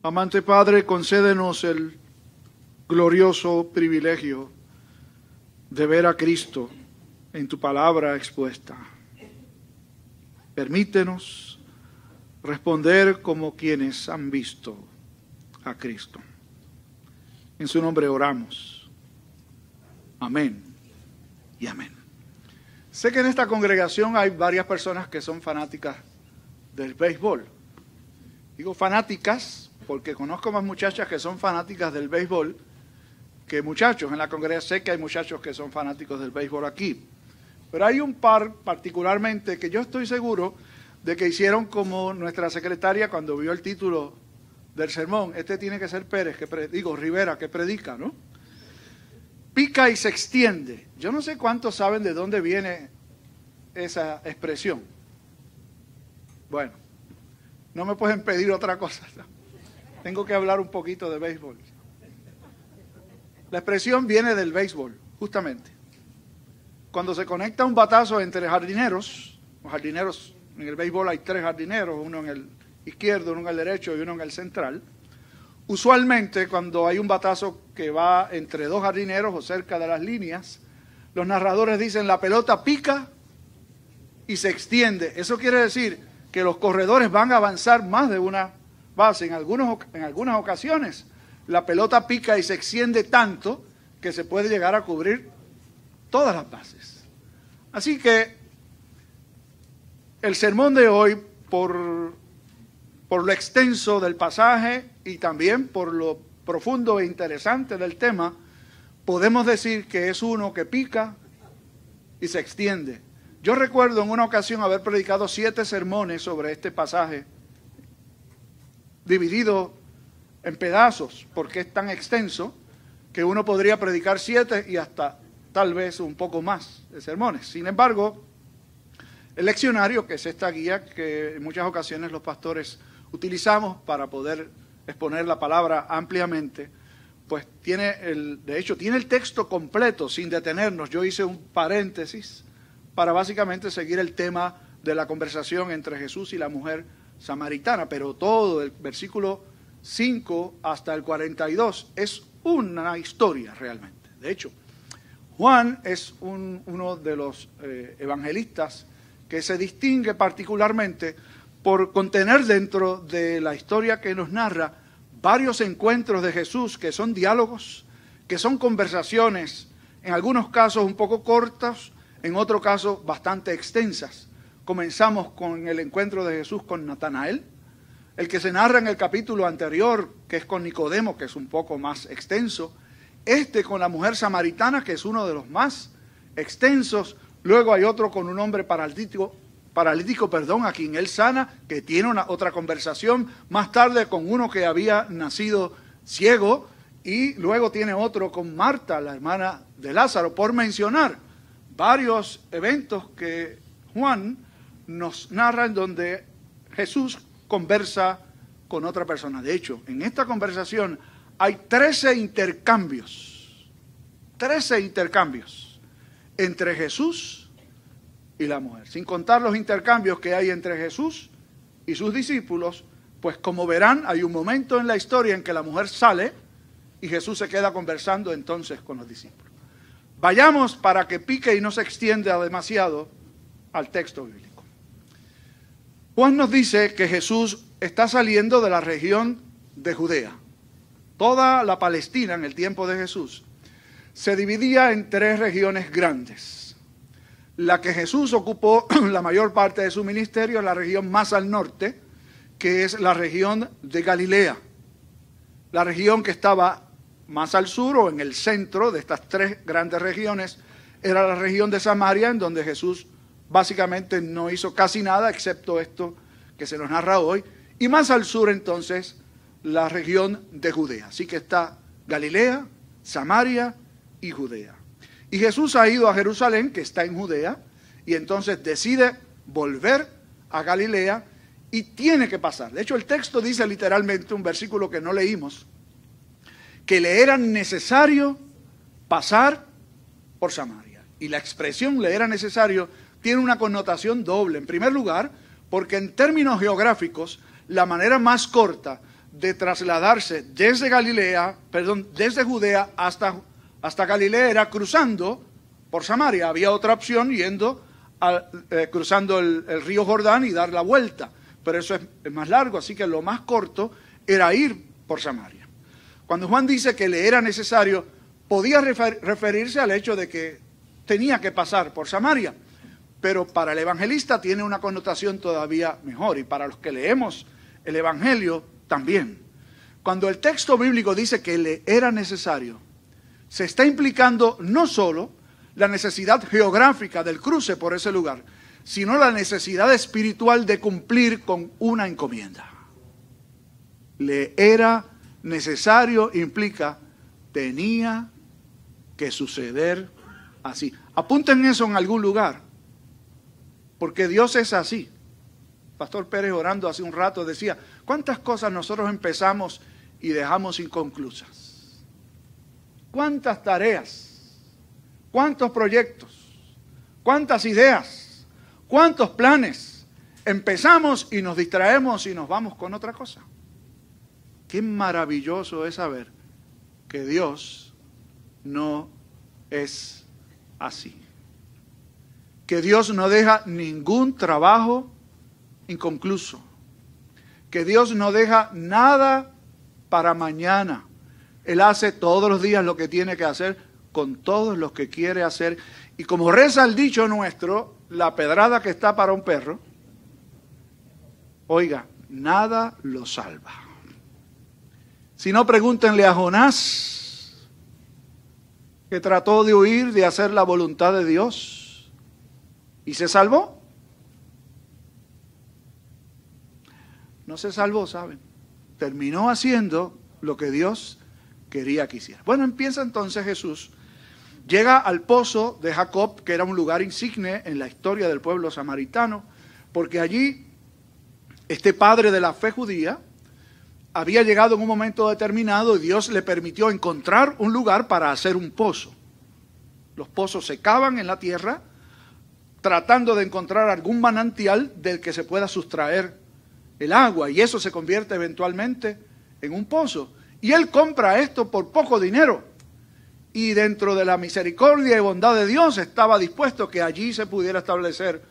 Amante Padre, concédenos el glorioso privilegio de ver a Cristo en tu palabra expuesta. Permítenos responder como quienes han visto a Cristo. En su nombre oramos. Amén y amén. Sé que en esta congregación hay varias personas que son fanáticas del béisbol. Digo fanáticas porque conozco más muchachas que son fanáticas del béisbol que muchachos. En la congregación sé que hay muchachos que son fanáticos del béisbol aquí. Pero hay un par particularmente que yo estoy seguro de que hicieron como nuestra secretaria cuando vio el título del sermón. Este tiene que ser Pérez, que digo Rivera, que predica, ¿no? Pica y se extiende. Yo no sé cuántos saben de dónde viene esa expresión. Bueno, no me pueden pedir otra cosa. Tengo que hablar un poquito de béisbol. La expresión viene del béisbol, justamente. Cuando se conecta un batazo entre jardineros, los jardineros, en el béisbol hay tres jardineros, uno en el izquierdo, uno en el derecho y uno en el central. Usualmente cuando hay un batazo que va entre dos jardineros o cerca de las líneas, los narradores dicen la pelota pica y se extiende. Eso quiere decir que los corredores van a avanzar más de una En, algunos, en algunas ocasiones la pelota pica y se extiende tanto que se puede llegar a cubrir todas las bases. Así que el sermón de hoy, por lo extenso del pasaje y también por lo profundo e interesante del tema, podemos decir que es uno que pica y se extiende. Yo recuerdo en una ocasión haber predicado siete sermones sobre este pasaje, dividido en pedazos, porque es tan extenso que uno podría predicar siete y hasta tal vez un poco más de sermones. Sin embargo, el leccionario, que es esta guía que en muchas ocasiones los pastores utilizamos para poder exponer la palabra ampliamente, pues tiene el, de hecho, tiene el texto completo sin detenernos. Yo hice un paréntesis para básicamente seguir el tema de la conversación entre Jesús y la mujer samaritana, pero todo el versículo 5 hasta el 42 es una historia realmente. De hecho, Juan es uno de los eh, evangelistas que se distingue particularmente por contener dentro de la historia que nos narra varios encuentros de Jesús que son diálogos, que son conversaciones, en algunos casos un poco cortas, en otros casos bastante extensas. Comenzamos con el encuentro de Jesús con Natanael, el que se narra en el capítulo anterior, que es con Nicodemo, que es un poco más extenso, este con la mujer samaritana, que es uno de los más extensos, luego hay otro con un hombre paralítico, paralítico, perdón, a quien él sana, que tiene una, otra conversación, más tarde con uno que había nacido ciego, y luego tiene otro con Marta, la hermana de Lázaro, por mencionar varios eventos que Juan nos narra en donde Jesús conversa con otra persona. De hecho, en esta conversación hay 13 intercambios, 13 intercambios entre Jesús y la mujer, sin contar los intercambios que hay entre Jesús y sus discípulos, pues como verán, hay un momento en la historia en que la mujer sale y Jesús se queda conversando entonces con los discípulos. Vayamos para que pique y no se extienda demasiado al texto bíblico. Juan nos dice que Jesús está saliendo de la región de Judea. Toda la Palestina en el tiempo de Jesús se dividía en tres regiones grandes. La que Jesús ocupó la mayor parte de su ministerio, la región más al norte, que es la región de Galilea. La región que estaba más al sur o en el centro de estas tres grandes regiones era la región de Samaria, en donde Jesús básicamente no hizo casi nada excepto esto que se nos narra hoy, y más al sur entonces la región de Judea. Así que está Galilea, Samaria y Judea. Y Jesús ha ido a Jerusalén, que está en Judea, y entonces decide volver a Galilea y tiene que pasar. De hecho, el texto dice literalmente, un versículo que no leímos, que le era necesario pasar por Samaria. Y la expresión le era necesario tiene una connotación doble. En primer lugar, porque en términos geográficos, la manera más corta de trasladarse desde Galilea, perdón, desde Judea hasta, hasta Galilea era cruzando por Samaria. Había otra opción yendo eh, cruzando el, río Jordán y dar la vuelta, pero eso es, más largo, así que lo más corto era ir por Samaria. Cuando Juan dice que le era necesario, podía referirse al hecho de que tenía que pasar por Samaria, pero para el evangelista tiene una connotación todavía mejor y para los que leemos el Evangelio también. Cuando el texto bíblico dice que le era necesario, se está implicando no solo la necesidad geográfica del cruce por ese lugar, sino la necesidad espiritual de cumplir con una encomienda. Le era necesario implica tenía que suceder así. Apunten eso en algún lugar, porque Dios es así. Pastor Pérez orando hace un rato decía, ¿cuántas cosas nosotros empezamos y dejamos inconclusas? ¿Cuántas tareas? ¿Cuántos proyectos? ¿Cuántas ideas? ¿Cuántos planes? Empezamos y nos distraemos y nos vamos con otra cosa. Qué maravilloso es saber que Dios no es así. Que Dios no deja ningún trabajo inconcluso. Que Dios no deja nada para mañana. Él hace todos los días lo que tiene que hacer con todos los que quiere hacer. Y como reza el dicho nuestro, la pedrada que está para un perro, oiga, nada lo salva. Si no, pregúntenle a Jonás, que trató de huir de hacer la voluntad de Dios y se salvó. No se salvó, ¿saben? Terminó haciendo lo que Dios quería que hiciera. Bueno, empieza entonces Jesús Llega al pozo de Jacob, que era un lugar insigne en la historia del pueblo samaritano, porque allí este padre de la fe judía había llegado en un momento determinado y Dios le permitió encontrar un lugar para hacer un pozo. Los pozos se cavan en la tierra tratando de encontrar algún manantial del que se pueda sustraer el agua y eso se convierte eventualmente en un pozo. Y él compra esto por poco dinero y dentro de la misericordia y bondad de Dios estaba dispuesto que allí se pudiera establecer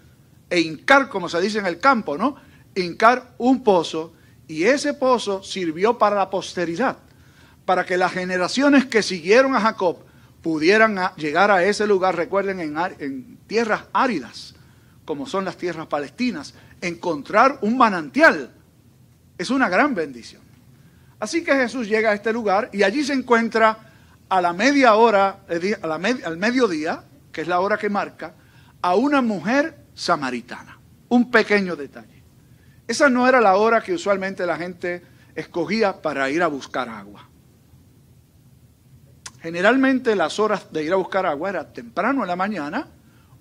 e hincar, como se dice en el campo, ¿no? Hincar un pozo y ese pozo sirvió para la posteridad, para que las generaciones que siguieron a Jacob pudieran llegar a ese lugar, recuerden, en, tierras áridas, como son las tierras palestinas, encontrar un manantial. Es una gran bendición. Así que Jesús llega a este lugar y allí se encuentra a la media hora, al mediodía, que es la hora que marca, a una mujer samaritana. Un pequeño detalle. Esa no era la hora que usualmente la gente escogía para ir a buscar agua. Generalmente las horas de ir a buscar agua era temprano en la mañana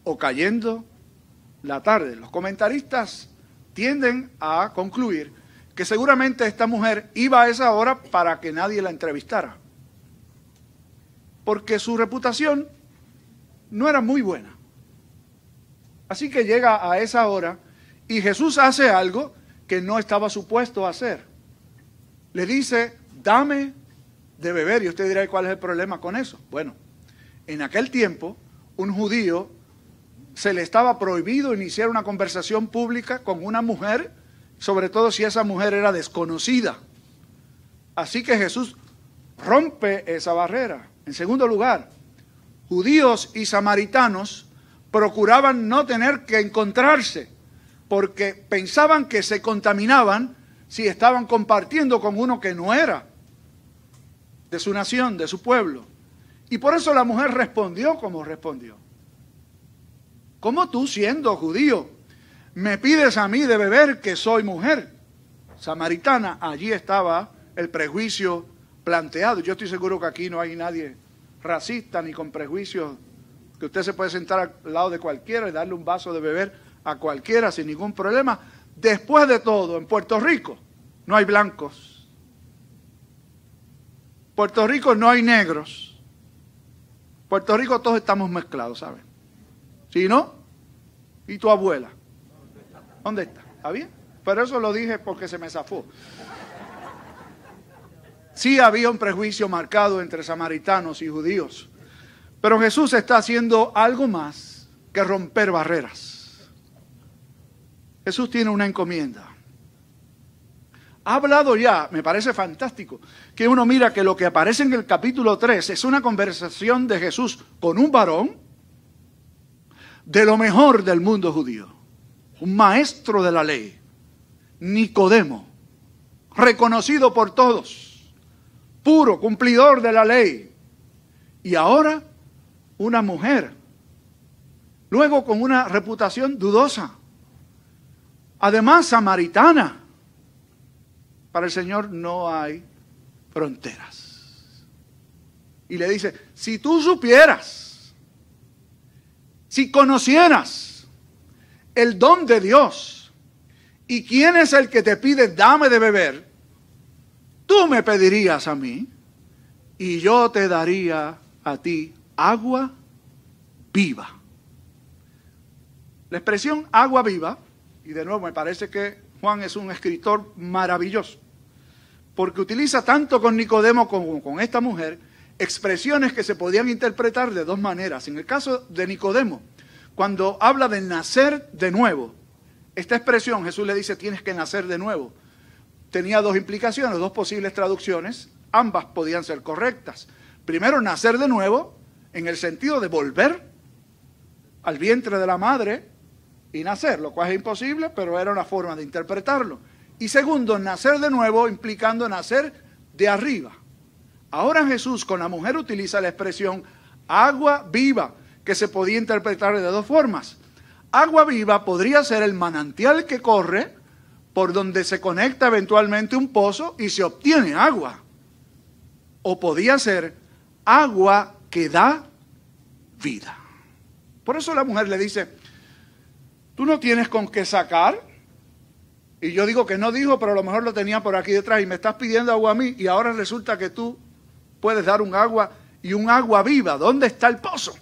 o cayendo la tarde. Los comentaristas tienden a concluir que seguramente esta mujer iba a esa hora para que nadie la entrevistara porque su reputación no era muy buena. Así que llega a esa hora y Jesús hace algo que no estaba supuesto a hacer. Le dice, dame de beber. Y usted dirá, ¿cuál es el problema con eso? Bueno, en aquel tiempo, un judío se le estaba prohibido iniciar una conversación pública con una mujer, sobre todo si esa mujer era desconocida. Así que Jesús rompe esa barrera. En segundo lugar, judíos y samaritanos procuraban no tener que encontrarse porque pensaban que se contaminaban si estaban compartiendo con uno que no era de su nación, de su pueblo. Y por eso la mujer respondió como respondió. ¿Cómo tú siendo judío me pides a mí de beber que soy mujer? Samaritana, allí estaba el prejuicio planteado. Yo estoy seguro que aquí no hay nadie racista ni con prejuicios, que usted se puede sentar al lado de cualquiera y darle un vaso de beber a cualquiera sin ningún problema. Después de todo, en Puerto Rico no hay blancos. Puerto Rico no hay negros. Puerto Rico todos estamos mezclados, ¿saben? ¿Sí no? ¿Y tu abuela? ¿Dónde está? ¿Está bien? Pero eso lo dije porque se me zafó. Sí había un prejuicio marcado entre samaritanos y judíos, pero Jesús está haciendo algo más que romper barreras. Jesús tiene una encomienda. Ha hablado ya, me parece fantástico, que uno mira que lo que aparece en el capítulo 3 es una conversación de Jesús con un varón de lo mejor del mundo judío, un maestro de la ley, Nicodemo, reconocido por todos, puro, cumplidor de la ley, y ahora una mujer, luego con una reputación dudosa, además samaritana. Para el Señor no hay fronteras. Y le dice, si tú supieras, si conocieras el don de Dios y quién es el que te pide dame de beber, tú me pedirías a mí y yo te daría a ti agua viva. La expresión agua viva, y de nuevo me parece que Juan es un escritor maravilloso, porque utiliza tanto con Nicodemo como con esta mujer expresiones que se podían interpretar de dos maneras. En el caso de Nicodemo, cuando habla de nacer de nuevo, esta expresión Jesús le dice tienes que nacer de nuevo. Tenía dos implicaciones, dos posibles traducciones, ambas podían ser correctas. Primero, nacer de nuevo, en el sentido de volver al vientre de la madre y nacer, lo cual es imposible, pero era una forma de interpretarlo. Y segundo, nacer de nuevo implicando nacer de arriba. Ahora Jesús con la mujer utiliza la expresión agua viva, que se podía interpretar de dos formas. Agua viva podría ser el manantial que corre por donde se conecta eventualmente un pozo y se obtiene agua. O podía ser agua que da vida. Por eso la mujer le dice, tú no tienes con qué sacar. Y yo digo que no dijo, pero a lo mejor lo tenía por aquí detrás y me estás pidiendo agua a mí y ahora resulta que tú puedes dar un agua y un agua viva. ¿Dónde está el pozo?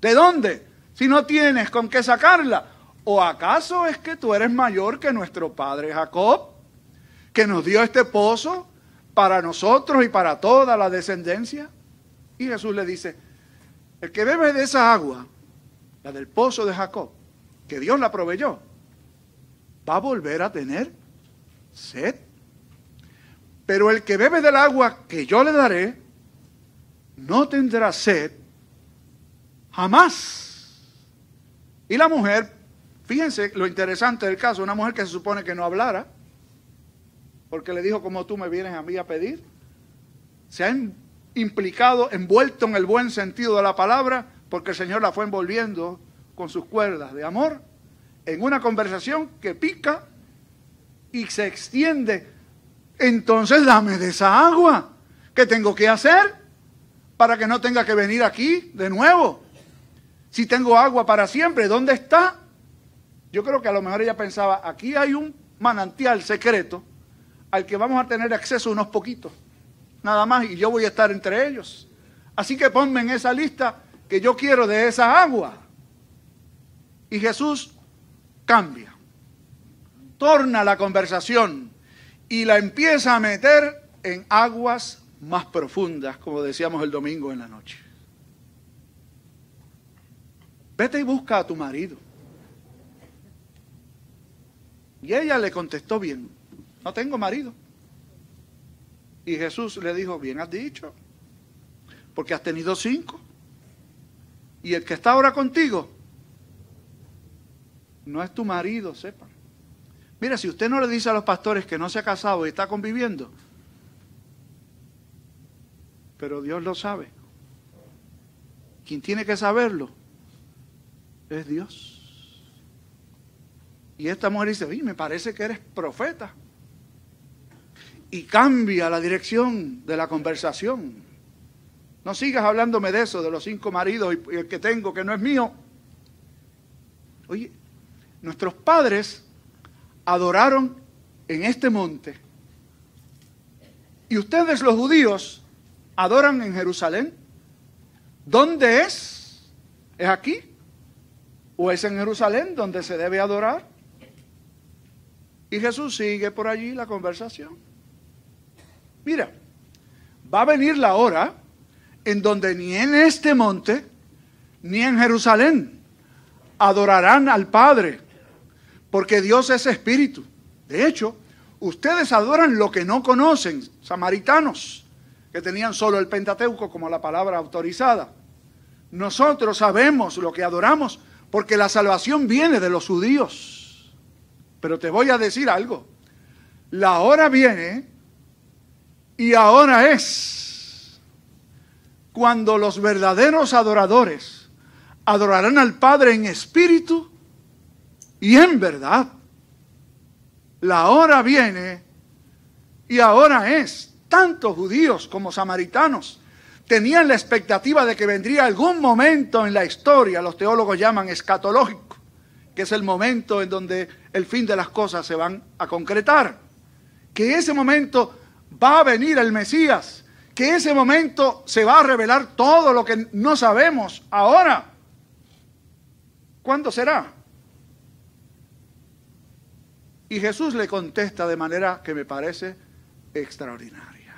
¿De dónde? Si no tienes con qué sacarla. ¿O acaso es que tú eres mayor que nuestro padre Jacob, que nos dio este pozo para nosotros y para toda la descendencia? Y Jesús le dice, el que bebe de esa agua, la del pozo de Jacob, que Dios la proveyó, va a volver a tener sed. Pero el que bebe del agua que yo le daré, no tendrá sed jamás. Y la mujer, fíjense lo interesante del caso, una mujer que se supone que no hablara, porque le dijo como tú me vienes a mí a pedir, se ha implicado, envuelto en el buen sentido de la palabra, porque el Señor la fue envolviendo con sus cuerdas de amor en una conversación que pica y se extiende entonces dame de esa agua. ¿Qué tengo que hacer para que no tenga que venir aquí de nuevo? Si tengo agua para siempre, ¿dónde está? Yo creo que a lo mejor ella pensaba, aquí hay un manantial secreto al que vamos a tener acceso unos poquitos, nada más, y yo voy a estar entre ellos. Así que ponme en esa lista que yo quiero de esa agua. Y Jesús cambia, torna la conversación y la empieza a meter en aguas más profundas, como decíamos el domingo en la noche. Vete y busca a tu marido. Y ella le contestó bien, no tengo marido. Y Jesús le dijo, bien has dicho, porque has tenido cinco. Y el que está ahora contigo no es tu marido, sepan. Mira, si usted no le dice a los pastores que no se ha casado y está conviviendo, pero Dios lo sabe. Quien tiene que saberlo es Dios. Y esta mujer dice, oye, me parece que eres profeta. Y cambia la dirección de la conversación. No sigas hablándome de eso, de los cinco maridos y el que tengo que no es mío. Oye, nuestros padres adoraron en este monte. Y ustedes los judíos adoran en Jerusalén. ¿Dónde es? ¿Es aquí? ¿O es en Jerusalén donde se debe adorar? Y Jesús sigue por allí la conversación. Mira, va a venir la hora en donde ni en este monte, ni en Jerusalén adorarán al Padre, porque Dios es espíritu. De hecho, ustedes adoran lo que no conocen, samaritanos, que tenían solo el Pentateuco como la palabra autorizada. Nosotros sabemos lo que adoramos, porque la salvación viene de los judíos. Pero te voy a decir algo. La hora viene y ahora es cuando los verdaderos adoradores adorarán al Padre en espíritu y en verdad. La hora viene y ahora es. Tanto judíos como samaritanos tenían la expectativa de que vendría algún momento en la historia, los teólogos llaman escatológico, que es el momento en donde el fin de las cosas se van a concretar. Que ese momento va a venir el Mesías, que ese momento se va a revelar todo lo que no sabemos ahora. ¿Cuándo será? Y Jesús le contesta de manera que me parece extraordinaria.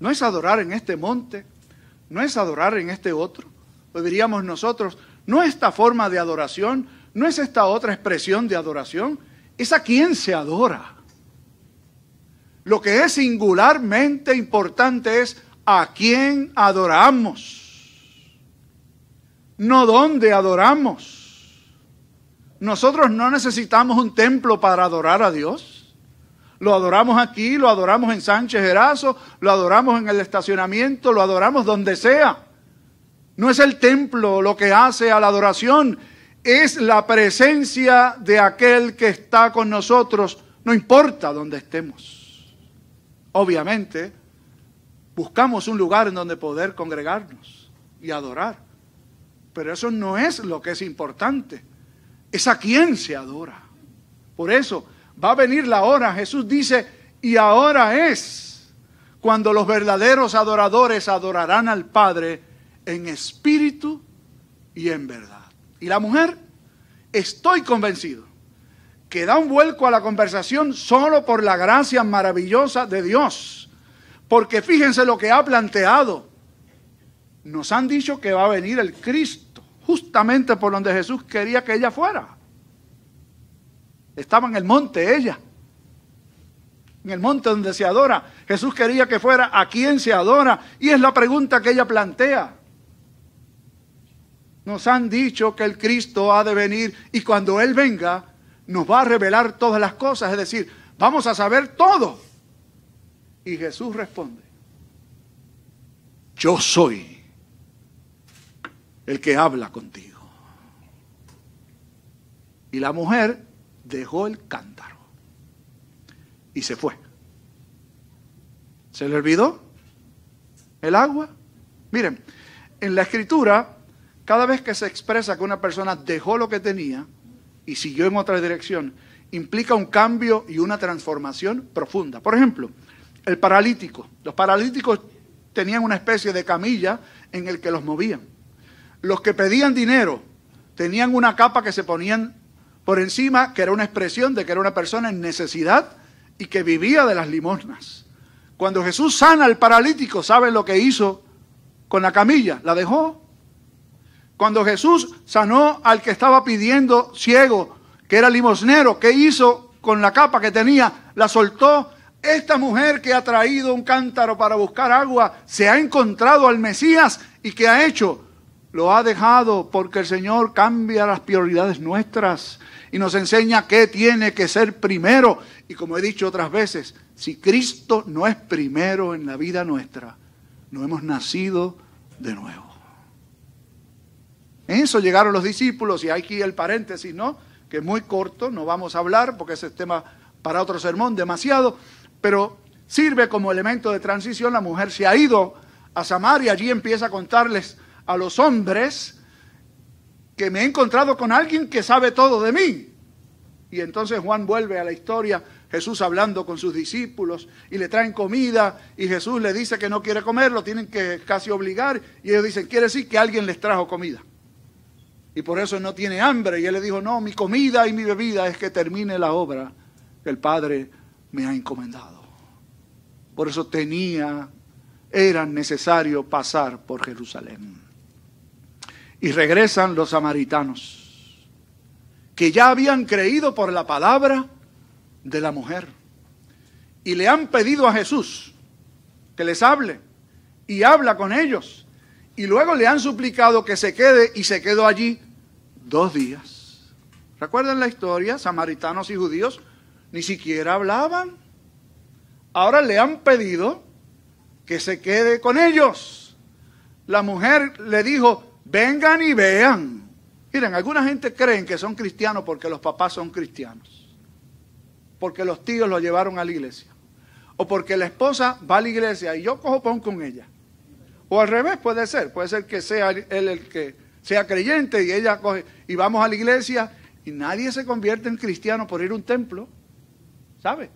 No es adorar en este monte, no es adorar en este otro. O diríamos nosotros, no esta forma de adoración, no es esta otra expresión de adoración, es a quien se adora. Lo que es singularmente importante es a quién adoramos, no dónde adoramos. Nosotros no necesitamos un templo para adorar a Dios. Lo adoramos aquí, lo adoramos en Sánchez Erazo, lo adoramos en el estacionamiento, lo adoramos donde sea. No es el templo lo que hace a la adoración, es la presencia de aquel que está con nosotros, no importa dónde estemos. Obviamente, buscamos un lugar en donde poder congregarnos y adorar. Pero eso no es lo que es importante. Es a quien se adora. Por eso va a venir la hora. Jesús dice, y ahora es cuando los verdaderos adoradores adorarán al Padre en espíritu y en verdad. Y la mujer, estoy convencido que da un vuelco a la conversación solo por la gracia maravillosa de Dios. Porque fíjense lo que ha planteado. Nos han dicho que va a venir el Cristo, justamente por donde Jesús quería que ella fuera. Estaba en el monte ella, en el monte donde se adora. Jesús quería que fuera a quien se adora. Y es la pregunta que ella plantea. Nos han dicho que el Cristo ha de venir y cuando Él venga, nos va a revelar todas las cosas, es decir, vamos a saber todo. Y Jesús responde, yo soy el que habla contigo. Y la mujer dejó el cántaro y se fue. ¿Se le olvidó el agua? Miren, en la escritura, cada vez que se expresa que una persona dejó lo que tenía, y siguió en otra dirección, implica un cambio y una transformación profunda. Por ejemplo, el paralítico. Los paralíticos tenían una especie de camilla en el que los movían. Los que pedían dinero tenían una capa que se ponían por encima, que era una expresión de que era una persona en necesidad y que vivía de las limosnas. Cuando Jesús sana al paralítico, ¿saben lo que hizo con la camilla? La dejó cuando Jesús sanó al que estaba pidiendo ciego, que era limosnero, ¿qué hizo con la capa que tenía? La soltó. Esta mujer que ha traído un cántaro para buscar agua, se ha encontrado al Mesías y ¿qué ha hecho? Lo ha dejado porque el Señor cambia las prioridades nuestras y nos enseña qué tiene que ser primero. Y como he dicho otras veces, si Cristo no es primero en la vida nuestra, no hemos nacido de nuevo. En eso llegaron los discípulos y aquí el paréntesis, ¿no? Que es muy corto, no vamos a hablar porque ese es tema para otro sermón demasiado, pero sirve como elemento de transición. La mujer se ha ido a Samaria, allí empieza a contarles a los hombres que me he encontrado con alguien que sabe todo de mí. Y entonces Juan vuelve a la historia, Jesús hablando con sus discípulos y le traen comida y Jesús le dice que no quiere comer, lo tienen que casi obligar y ellos dicen, quiere decir que alguien les trajo comida y por eso no tiene hambre. Y él le dijo, no, mi comida y mi bebida es que termine la obra que el Padre me ha encomendado. Por eso tenía, era necesario pasar por Jerusalén. Y regresan los samaritanos, que ya habían creído por la palabra de la mujer. Y le han pedido a Jesús que les hable. Y habla con ellos. Y luego le han suplicado que se quede y se quedó allí dos días. ¿Recuerdan la historia? Samaritanos y judíos ni siquiera hablaban. Ahora le han pedido que se quede con ellos. La mujer le dijo, vengan y vean. Miren, alguna gente creen que son cristianos porque los papás son cristianos, porque los tíos lo llevaron a la iglesia, o porque la esposa va a la iglesia y yo cojo pon con ella. O al revés puede ser, puede ser que sea él el que sea creyente y ella coge y vamos a la iglesia y nadie se convierte en cristiano por ir a un templo, ¿sabe?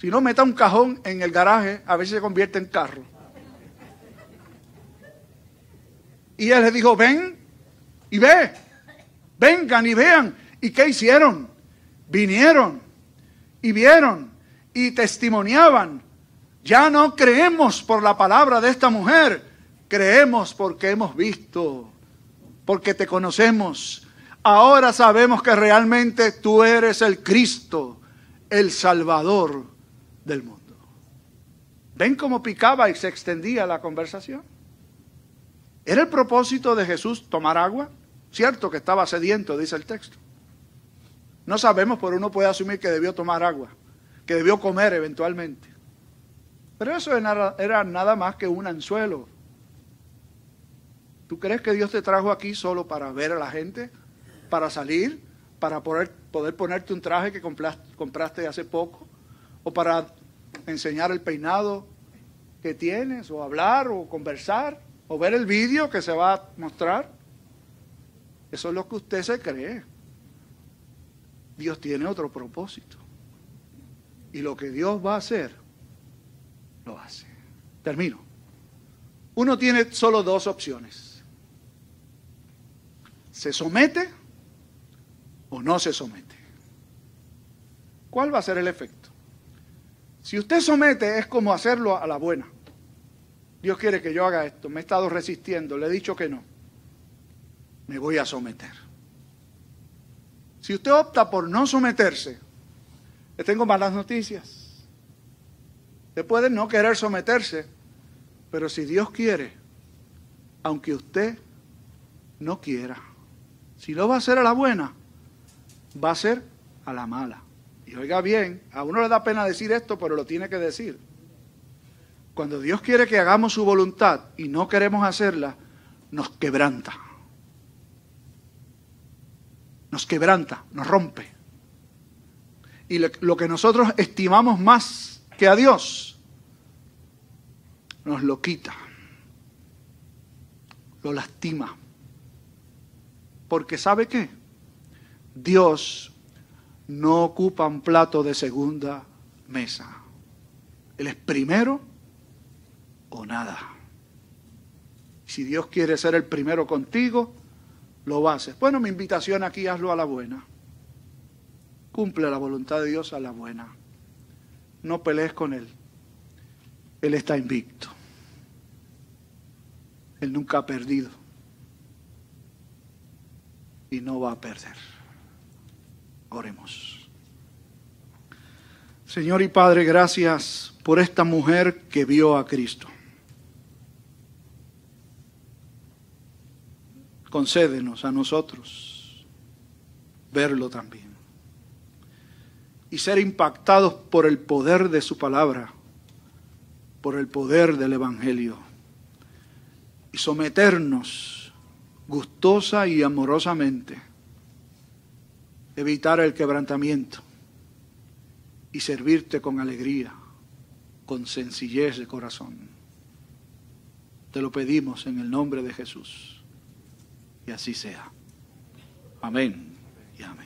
Si no, meta un cajón en el garaje, a si se convierte en carro. Y él le dijo, ven y ve, vengan y vean. ¿Y qué hicieron? Vinieron y vieron y testimoniaban. Ya no creemos por la palabra de esta mujer, creemos porque hemos visto, porque te conocemos. Ahora sabemos que realmente tú eres el Cristo, el Salvador del mundo. ¿Ven cómo picaba y se extendía la conversación? ¿Era el propósito de Jesús tomar agua? Cierto que estaba sediento, dice el texto. No sabemos, pero uno puede asumir que debió tomar agua, que debió comer eventualmente. Pero eso era nada más que un anzuelo. ¿Tú crees que Dios te trajo aquí solo para ver a la gente? ¿Para salir? ¿Para poder, poder ponerte un traje que compraste hace poco? o para enseñar el peinado que tienes, o hablar, o conversar, o ver el vídeo que se va a mostrar. Eso es lo que usted se cree. Dios tiene otro propósito. Y lo que Dios va a hacer, lo hace. Termino. Uno tiene solo dos opciones. ¿Se somete o no se somete? ¿Cuál va a ser el efecto? Si usted somete es como hacerlo a la buena. Dios quiere que yo haga esto. Me he estado resistiendo, le he dicho que no. Me voy a someter. Si usted opta por no someterse, le tengo malas noticias. Usted puede no querer someterse, pero si Dios quiere, aunque usted no quiera, si no va a ser a la buena, va a ser a la mala. Y oiga bien, a uno le da pena decir esto, pero lo tiene que decir. Cuando Dios quiere que hagamos su voluntad y no queremos hacerla, nos quebranta. Nos quebranta, nos rompe. Y lo que nosotros estimamos más que a Dios, nos lo quita, lo lastima. Porque ¿sabe qué? Dios no ocupa un plato de segunda mesa. Él es primero o nada. Si Dios quiere ser el primero contigo, lo hacer. Bueno, mi invitación aquí, hazlo a la buena. Cumple la voluntad de Dios a la buena. No pelees con Él. Él está invicto. Él nunca ha perdido. Y no va a perder. Oremos. Señor y Padre, gracias por esta mujer que vio a Cristo. Concédenos a nosotros verlo también y ser impactados por el poder de su palabra, por el poder del Evangelio y someternos gustosa y amorosamente evitar el quebrantamiento y servirte con alegría, con sencillez de corazón. Te lo pedimos en el nombre de Jesús. Y así sea. Amén y amén.